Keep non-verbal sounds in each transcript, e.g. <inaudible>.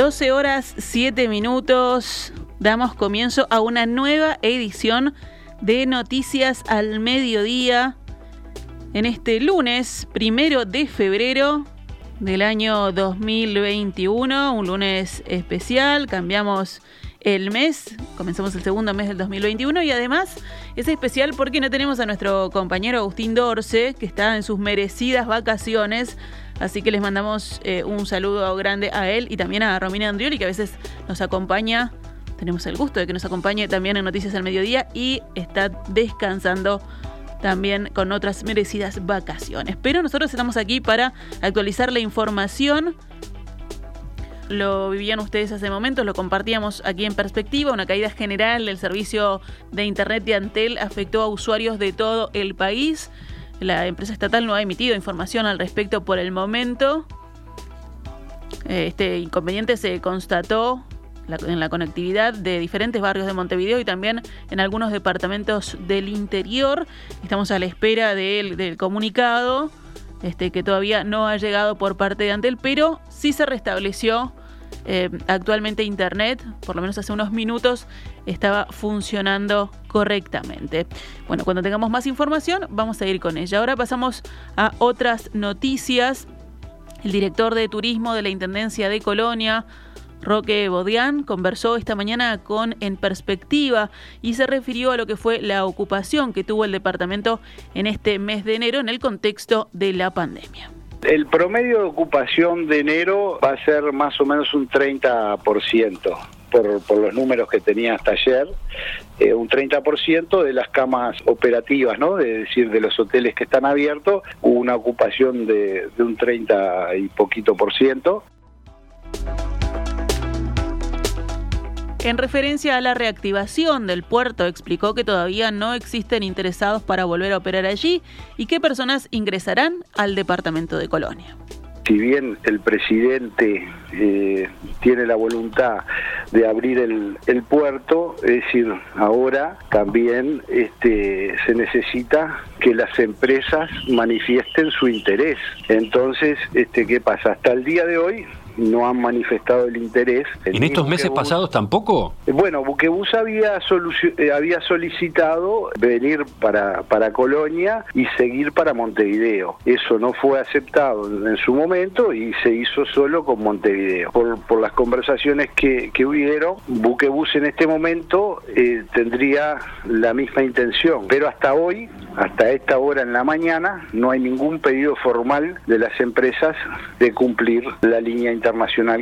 12 horas 7 minutos. Damos comienzo a una nueva edición de Noticias al Mediodía en este lunes primero de febrero del año 2021. Un lunes especial. Cambiamos el mes, comenzamos el segundo mes del 2021 y además es especial porque no tenemos a nuestro compañero Agustín Dorce, que está en sus merecidas vacaciones. Así que les mandamos eh, un saludo grande a él y también a Romina Andrioli, que a veces nos acompaña. Tenemos el gusto de que nos acompañe también en Noticias al Mediodía y está descansando también con otras merecidas vacaciones. Pero nosotros estamos aquí para actualizar la información. Lo vivían ustedes hace momentos, lo compartíamos aquí en perspectiva. Una caída general del servicio de Internet de Antel afectó a usuarios de todo el país. La empresa estatal no ha emitido información al respecto por el momento. Este inconveniente se constató en la conectividad de diferentes barrios de Montevideo y también en algunos departamentos del interior. Estamos a la espera del, comunicado este, que todavía no ha llegado por parte de Antel, pero sí se restableció eh, actualmente Internet, por lo menos hace unos minutos, estaba funcionando correctamente. Bueno, cuando tengamos más información vamos a ir con ella. Ahora pasamos a otras noticias. El director de turismo de la Intendencia de Colonia, Roque Bodián conversó esta mañana con En Perspectiva y se refirió a lo que fue la ocupación que tuvo el departamento en este mes de enero en el contexto de la pandemia. El promedio de ocupación de enero va a ser más o menos un 30%. Por, por los números que tenía hasta ayer, eh, un 30% de las camas operativas, ¿no? Es decir, de los hoteles que están abiertos, hubo una ocupación de, de un 30 y poquito por ciento. En referencia a la reactivación del puerto, explicó que todavía no existen interesados para volver a operar allí y qué personas ingresarán al departamento de Colonia si bien el presidente eh, tiene la voluntad de abrir el, puerto, es decir, ahora también este, se necesita que las empresas manifiesten su interés. Entonces, este, ¿qué pasa? Hasta el día de hoy no han manifestado el interés. ¿En estos meses pasados tampoco? Bueno, Buquebus había, eh, había solicitado venir para, para Colonia y seguir para Montevideo. Eso no fue aceptado en su momento y se hizo solo con Montevideo. Por, por las conversaciones que, que hubieron, Buquebus en este momento eh, tendría la misma intención, pero hasta hoy hasta esta hora en la mañana no hay ningún pedido formal de las empresas de cumplir la línea internacional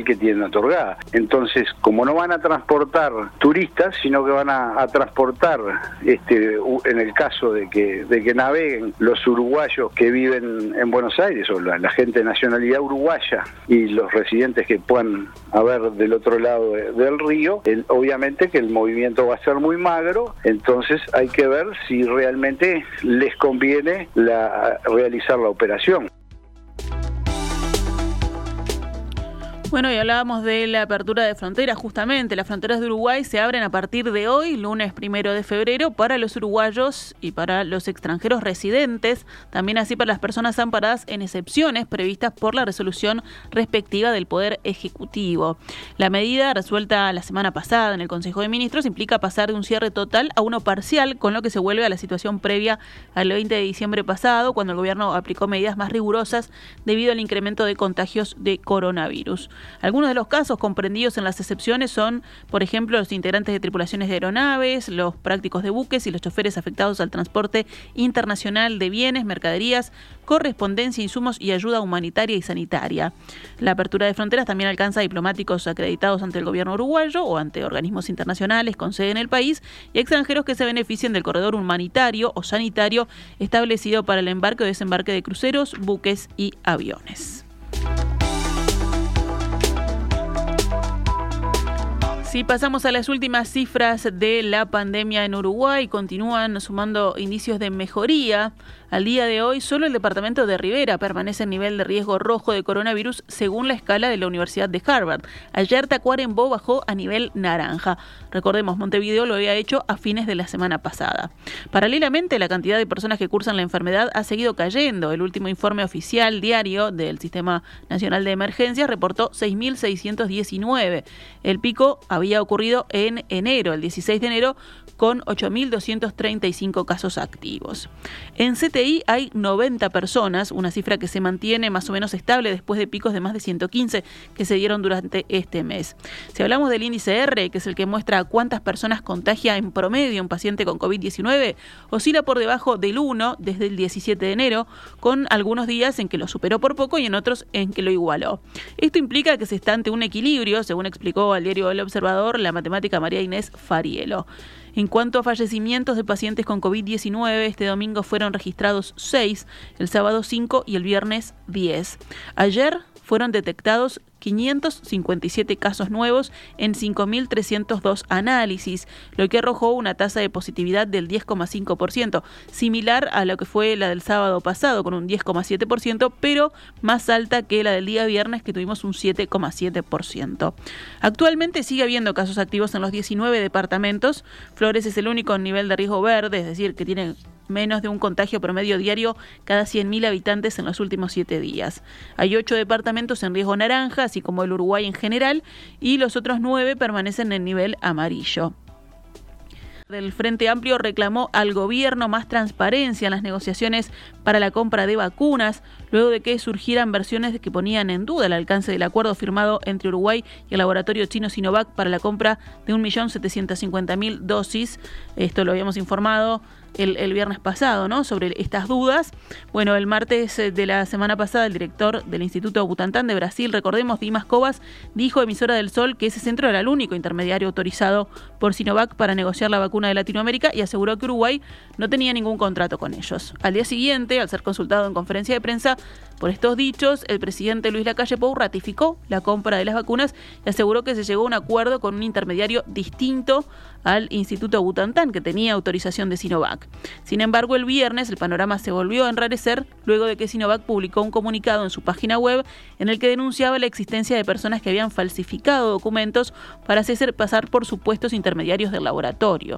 que tienen otorgada. Entonces, como no van a transportar turistas, sino que van a, transportar, este, en el caso de que, de que naveguen los uruguayos que viven en Buenos Aires o la, gente de nacionalidad uruguaya y los residentes que puedan haber del otro lado del río, obviamente que el movimiento va a ser muy magro, entonces hay que ver si realmente les conviene la, realizar la operación. Bueno, y hablábamos de la apertura de fronteras, justamente. Las fronteras de Uruguay se abren a partir de hoy, lunes primero de febrero, para los uruguayos y para los extranjeros residentes, también así para las personas amparadas en excepciones previstas por la resolución respectiva del Poder Ejecutivo. La medida, resuelta la semana pasada en el Consejo de Ministros, implica pasar de un cierre total a uno parcial, con lo que se vuelve a la situación previa al 20 de diciembre pasado, cuando el gobierno aplicó medidas más rigurosas debido al incremento de contagios de coronavirus. Algunos de los casos comprendidos en las excepciones son, por ejemplo, los integrantes de tripulaciones de aeronaves, los prácticos de buques y los choferes afectados al transporte internacional de bienes, mercaderías, correspondencia, insumos y ayuda humanitaria y sanitaria. La apertura de fronteras también alcanza a diplomáticos acreditados ante el gobierno uruguayo o ante organismos internacionales con sede en el país y extranjeros que se beneficien del corredor humanitario o sanitario establecido para el embarque o desembarque de cruceros, buques y aviones. Si pasamos a las últimas cifras de la pandemia en Uruguay, continúan sumando indicios de mejoría. Al día de hoy, solo el departamento de Rivera permanece en nivel de riesgo rojo de coronavirus según la escala de la Universidad de Harvard. Ayer Tacuarembó bajó a nivel naranja. Recordemos, Montevideo lo había hecho a fines de la semana pasada. Paralelamente, la cantidad de personas que cursan la enfermedad ha seguido cayendo. El último informe oficial diario del Sistema Nacional de Emergencias reportó 6.619. El pico había ocurrido en enero, el 16 de enero, con 8.235 casos activos. En Hay 90 personas, una cifra que se mantiene más o menos estable después de picos de más de 115 que se dieron durante este mes. Si hablamos del índice R, que es el que muestra cuántas personas contagia en promedio un paciente con COVID-19, oscila por debajo del 1 desde el 17 de enero, con algunos días en que lo superó por poco y en otros en que lo igualó. Esto implica que se está ante un equilibrio, según explicó al diario El Observador la matemática María Inés Farielo. En cuanto a fallecimientos de pacientes con COVID-19, este domingo fueron registrados 6, el sábado 5 y el viernes 10. Ayer fueron detectados 557 casos nuevos en 5.302 análisis, lo que arrojó una tasa de positividad del 10,5%, similar a lo que fue la del sábado pasado, con un 10,7%, pero más alta que la del día viernes, que tuvimos un 7,7%. Actualmente sigue habiendo casos activos en los 19 departamentos. Flores es el único nivel de riesgo verde, es decir, que tiene menos de un contagio promedio diario cada 100.000 habitantes en los últimos siete días. Hay ocho departamentos en riesgo naranja, así como el Uruguay en general, y los otros nueve permanecen en nivel amarillo del Frente Amplio reclamó al gobierno más transparencia en las negociaciones para la compra de vacunas, luego de que surgieran versiones que ponían en duda el alcance del acuerdo firmado entre Uruguay y el laboratorio chino Sinovac para la compra de 1.750.000 dosis. Esto lo habíamos informado el, viernes pasado, ¿no? Sobre estas dudas. Bueno, el martes eh, de la semana pasada, el director del Instituto Butantán de Brasil, recordemos, Dimas Covas, dijo emisora del Sol que ese centro era el único intermediario autorizado por Sinovac para negociar la vacuna de Latinoamérica y aseguró que Uruguay no tenía ningún contrato con ellos. Al día siguiente, al ser consultado en conferencia de prensa por estos dichos, el presidente Luis Lacalle Pou ratificó la compra de las vacunas y aseguró que se llegó a un acuerdo con un intermediario distinto al Instituto Butantán, que tenía autorización de Sin embargo, el viernes el panorama se volvió a enrarecer luego de que Sinovac publicó un comunicado en su página web en el que denunciaba la existencia de personas que habían falsificado documentos para hacer pasar por supuestos intermediarios del laboratorio.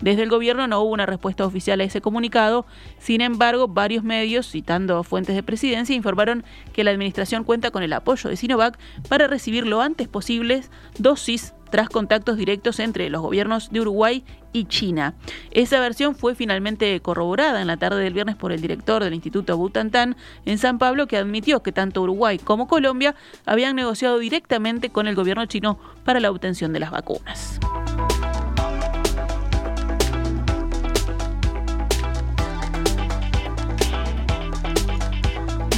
Desde el gobierno no hubo una respuesta oficial a ese comunicado, sin embargo, varios medios, citando fuentes de presidencia, informaron que la administración cuenta con el apoyo de Sinovac para recibir lo antes posible dosis tras contactos directos entre los gobiernos de Uruguay y China. Esa versión fue finalmente corroborada en la tarde del viernes por el director del Instituto Butantan en San Pablo, que admitió que tanto Uruguay como Colombia habían negociado directamente con el gobierno chino para la obtención de las vacunas.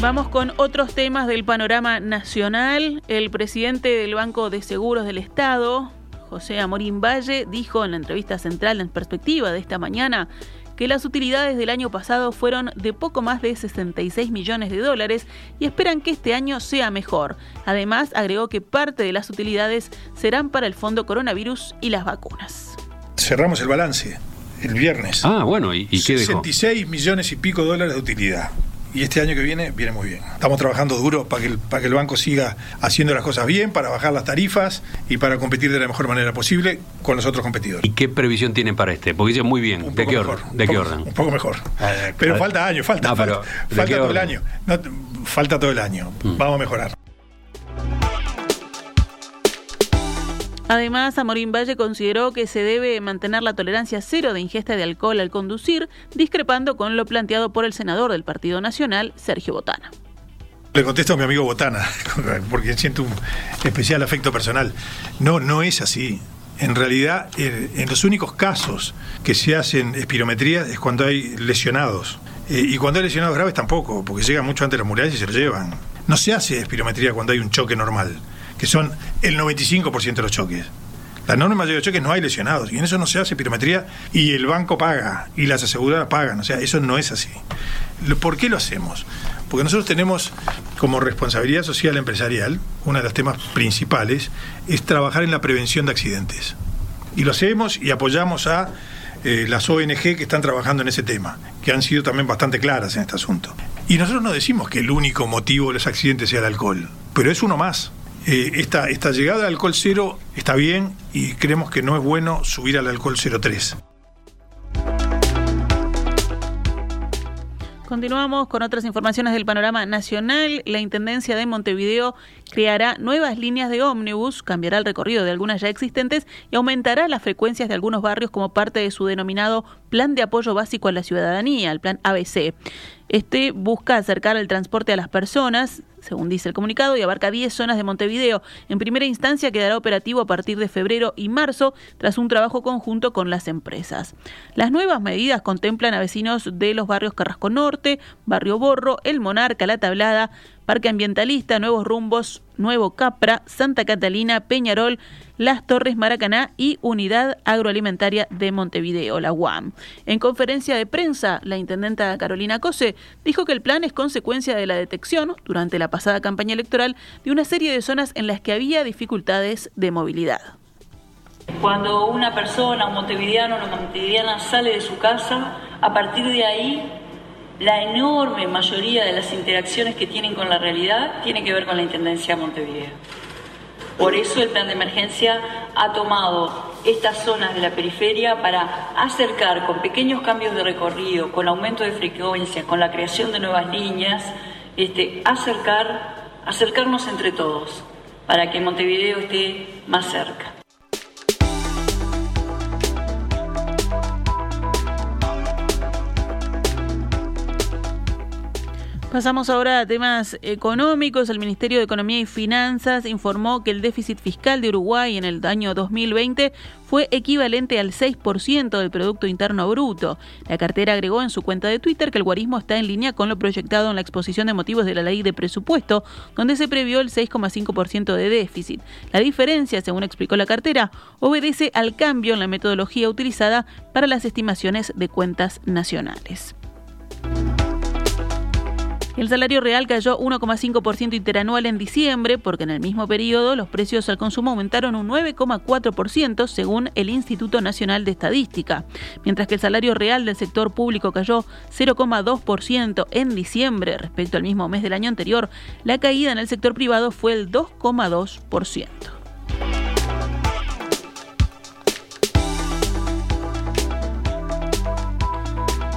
Vamos con otros temas del panorama nacional. El presidente del Banco de Seguros del Estado, José Amorín Valle, dijo en la entrevista central en perspectiva de esta mañana que las utilidades del año pasado fueron de poco más de 66 millones de dólares y esperan que este año sea mejor. Además, agregó que parte de las utilidades serán para el Fondo Coronavirus y las vacunas. Cerramos el balance el viernes. Ah, bueno, ¿y, y qué 66 millones y pico de dólares de utilidad y este año que viene viene muy bien. Estamos trabajando duro para que, el, para que el banco siga haciendo las cosas bien, para bajar las tarifas y para competir de la mejor manera posible con los otros competidores. ¿Y qué previsión tienen para este? Porque dice muy bien. ¿De qué, orden? ¿De qué orden? Un poco mejor. pero falta año, falta, falta, todo el año. falta todo el año. Mm. Vamos a mejorar. Además, Amorín Valle consideró que se debe mantener la tolerancia cero de ingesta de alcohol al conducir, discrepando con lo planteado por el senador del Partido Nacional, Sergio Botana. Le contesto a mi amigo Botana, <laughs> porque siento un especial afecto personal. No, no es así. En realidad, en los únicos casos que se hacen espirometrías es cuando hay lesionados. Eh, y cuando hay lesionados graves tampoco, porque llegan mucho antes las murallas y se lo llevan. No se hace espirometría cuando hay un choque normal que son el 95% de los choques. La enorme mayoría de los choques no hay lesionados y en eso no se hace pirometría y el banco paga y las aseguradoras pagan. O sea, eso no es así. ¿Por qué lo hacemos? porque nosotros tenemos como responsabilidad social empresarial, uno de los temas principales, es trabajar en la prevención de accidentes. Y lo hacemos y apoyamos a eh, las ONG que están trabajando en ese tema, que han sido también bastante claras en este asunto. Y nosotros no decimos que el único motivo de los accidentes sea el alcohol, pero es uno más. Eh, esta, esta llegada al alcohol cero está bien y creemos que no es bueno subir al alcohol 03. Continuamos con otras informaciones del panorama nacional. La Intendencia de Montevideo creará nuevas líneas de ómnibus, cambiará el recorrido de algunas ya existentes y aumentará las frecuencias de algunos barrios como parte de su denominado Plan de Apoyo Básico a la Ciudadanía, el Plan ABC. Este busca acercar el transporte a las personas, según dice el comunicado, y abarca 10 zonas de Montevideo. En primera instancia quedará operativo a partir de febrero y marzo, tras un trabajo conjunto con las empresas. Las nuevas medidas contemplan a vecinos de los barrios Carrasco Norte, Barrio Borro, El Monarca, La Tablada, Parque Ambientalista, Nuevos Rumbos, Nuevo Capra, Santa Catalina, Peñarol, Las Torres Maracaná y Unidad Agroalimentaria de Montevideo, la UAM. En conferencia de prensa, la intendenta Carolina Cose dijo que el plan es consecuencia de la detección, durante la pasada campaña electoral, de una serie de zonas en las que había dificultades de movilidad. Cuando una persona, un montevideano o una montevideana sale de su casa, a partir de ahí la enorme mayoría de las interacciones que tienen con la realidad tiene que ver con la Intendencia de Montevideo. Por eso el plan de emergencia ha tomado estas zonas de la periferia para acercar con pequeños cambios de recorrido, con aumento de frecuencias, con la creación de nuevas líneas, este, acercar, acercarnos entre todos para que Montevideo esté más cerca. Pasamos ahora a temas económicos. El Ministerio de Economía y Finanzas informó que el déficit fiscal de Uruguay en el año 2020 fue equivalente al 6% del Producto Interno Bruto. La cartera agregó en su cuenta de Twitter que el guarismo está en línea con lo proyectado en la exposición de motivos de la ley de presupuesto, donde se previó el 6,5% de déficit. La diferencia, según explicó la cartera, obedece al cambio en la metodología utilizada para las estimaciones de cuentas nacionales. El salario real cayó 1,5% interanual en diciembre, porque en el mismo periodo los precios al consumo aumentaron un 9,4% según el Instituto Nacional de Estadística, mientras que el salario real del sector público cayó 0,2% en diciembre respecto al mismo mes del año anterior, la caída en el sector privado fue el 2,2%.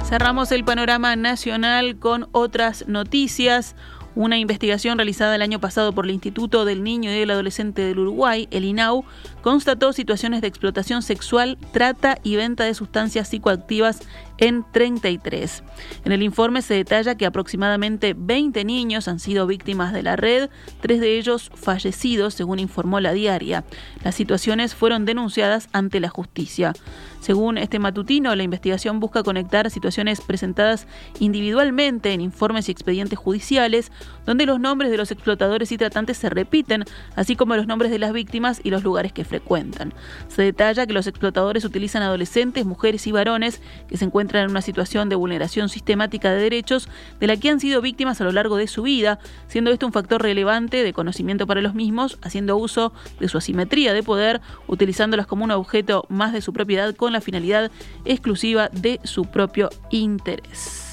Cerramos el panorama nacional con otras noticias. Una investigación realizada el año pasado por el Instituto del Niño y del Adolescente del Uruguay, el INAU, constató situaciones de explotación sexual, trata y venta de sustancias psicoactivas en 33. En el informe se detalla que aproximadamente 20 niños han sido víctimas de la red, tres de ellos fallecidos, según informó la diaria. Las situaciones fueron denunciadas ante la justicia. Según este matutino, la investigación busca conectar situaciones presentadas individualmente en informes y expedientes judiciales, donde los nombres de los explotadores y tratantes se repiten, así como los nombres de las víctimas y los lugares que frecuentan. Se detalla que los explotadores utilizan adolescentes, mujeres y varones que se encuentran en una situación de vulneración sistemática de derechos de la que han sido víctimas a lo largo de su vida, siendo esto un factor relevante de conocimiento para los mismos, haciendo uso de su asimetría de poder, utilizándolas como un objeto más de su propiedad con la finalidad exclusiva de su propio interés.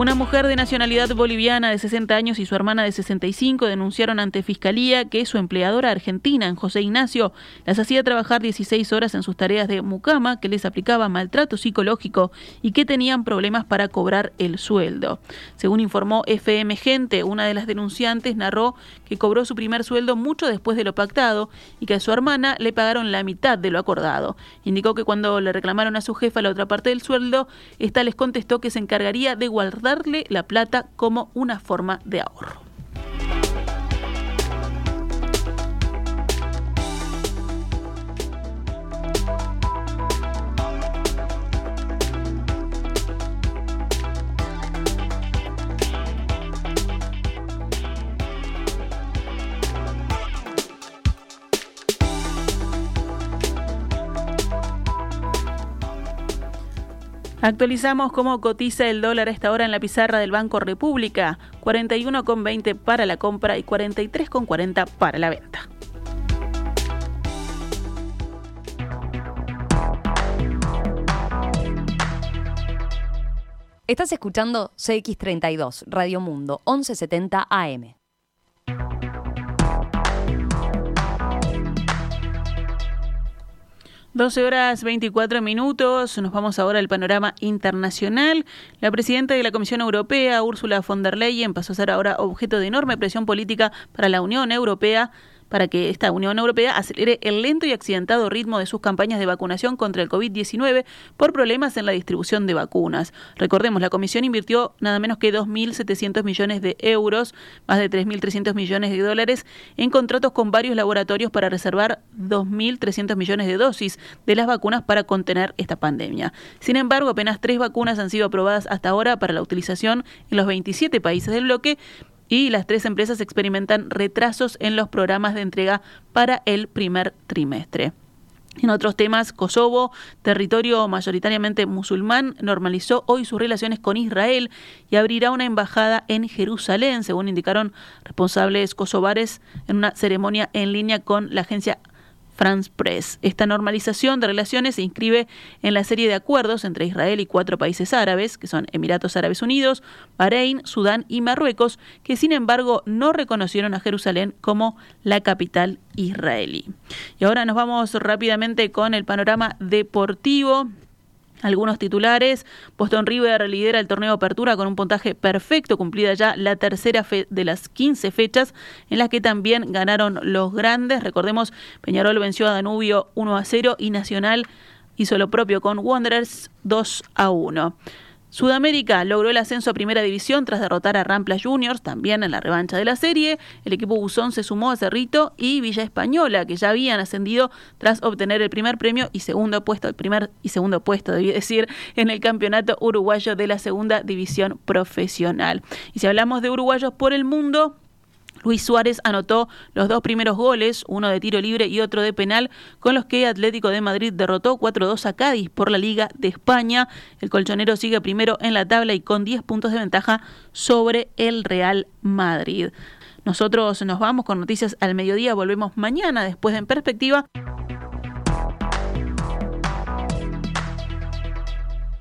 Una mujer de nacionalidad boliviana de 60 años y su hermana de 65 denunciaron ante Fiscalía que su empleadora argentina, en José Ignacio, las hacía trabajar 16 horas en sus tareas de mucama, que les aplicaba maltrato psicológico y que tenían problemas para cobrar el sueldo. Según informó FM Gente, una de las denunciantes narró que cobró su primer sueldo mucho después de lo pactado y que a su hermana le pagaron la mitad de lo acordado. Indicó que cuando le reclamaron a su jefa la otra parte del sueldo, esta les contestó que se encargaría de guardar darle la plata como una forma de ahorro. Actualizamos cómo cotiza el dólar a esta hora en la pizarra del Banco República, 41,20 para la compra y 43,40 para la venta. Estás escuchando CX32, Radio Mundo, 1170 AM. 12 horas 24 minutos. Nos vamos ahora al panorama internacional. La presidenta de la Comisión Europea, Ursula von der Leyen, pasó a ser ahora objeto de enorme presión política para la Unión Europea para que esta Unión Europea acelere el lento y accidentado ritmo de sus campañas de vacunación contra el COVID-19 por problemas en la distribución de vacunas. Recordemos, la Comisión invirtió nada menos que 2.700 millones de euros, más de 3.300 millones de dólares, en contratos con varios laboratorios para reservar 2.300 millones de dosis de las vacunas para contener esta pandemia. Sin embargo, apenas tres vacunas han sido aprobadas hasta ahora para la utilización en los 27 países del bloque y las tres empresas experimentan retrasos en los programas de entrega para el primer trimestre. En otros temas, Kosovo, territorio mayoritariamente musulmán, normalizó hoy sus relaciones con Israel y abrirá una embajada en Jerusalén, según indicaron responsables kosovares en una ceremonia en línea con la agencia France Press. Esta normalización de relaciones se inscribe en la serie de acuerdos entre Israel y cuatro países árabes, que son Emiratos Árabes Unidos, Bahrein, Sudán y Marruecos, que sin embargo no reconocieron a Jerusalén como la capital israelí. Y ahora nos vamos rápidamente con el panorama deportivo. Algunos titulares, Boston River lidera el torneo Apertura con un puntaje perfecto, cumplida ya la tercera fe de las 15 fechas en las que también ganaron los grandes. Recordemos, Peñarol venció a Danubio 1 a 0 y Nacional hizo lo propio con Wanderers 2 a 1. Sudamérica logró el ascenso a Primera División tras derrotar a Rampla Juniors, también en la revancha de la serie. El equipo Buzón se sumó a Cerrito y Villa Española, que ya habían ascendido tras obtener el primer premio y segundo puesto, el primer y segundo puesto, debí decir, en el campeonato uruguayo de la Segunda División Profesional. Y si hablamos de uruguayos por el mundo, Luis Suárez anotó los dos primeros goles, uno de tiro libre y otro de penal, con los que Atlético de Madrid derrotó 4-2 a Cádiz por la Liga de España. El colchonero sigue primero en la tabla y con 10 puntos de ventaja sobre el Real Madrid. Nosotros nos vamos con noticias al mediodía, volvemos mañana después de En Perspectiva.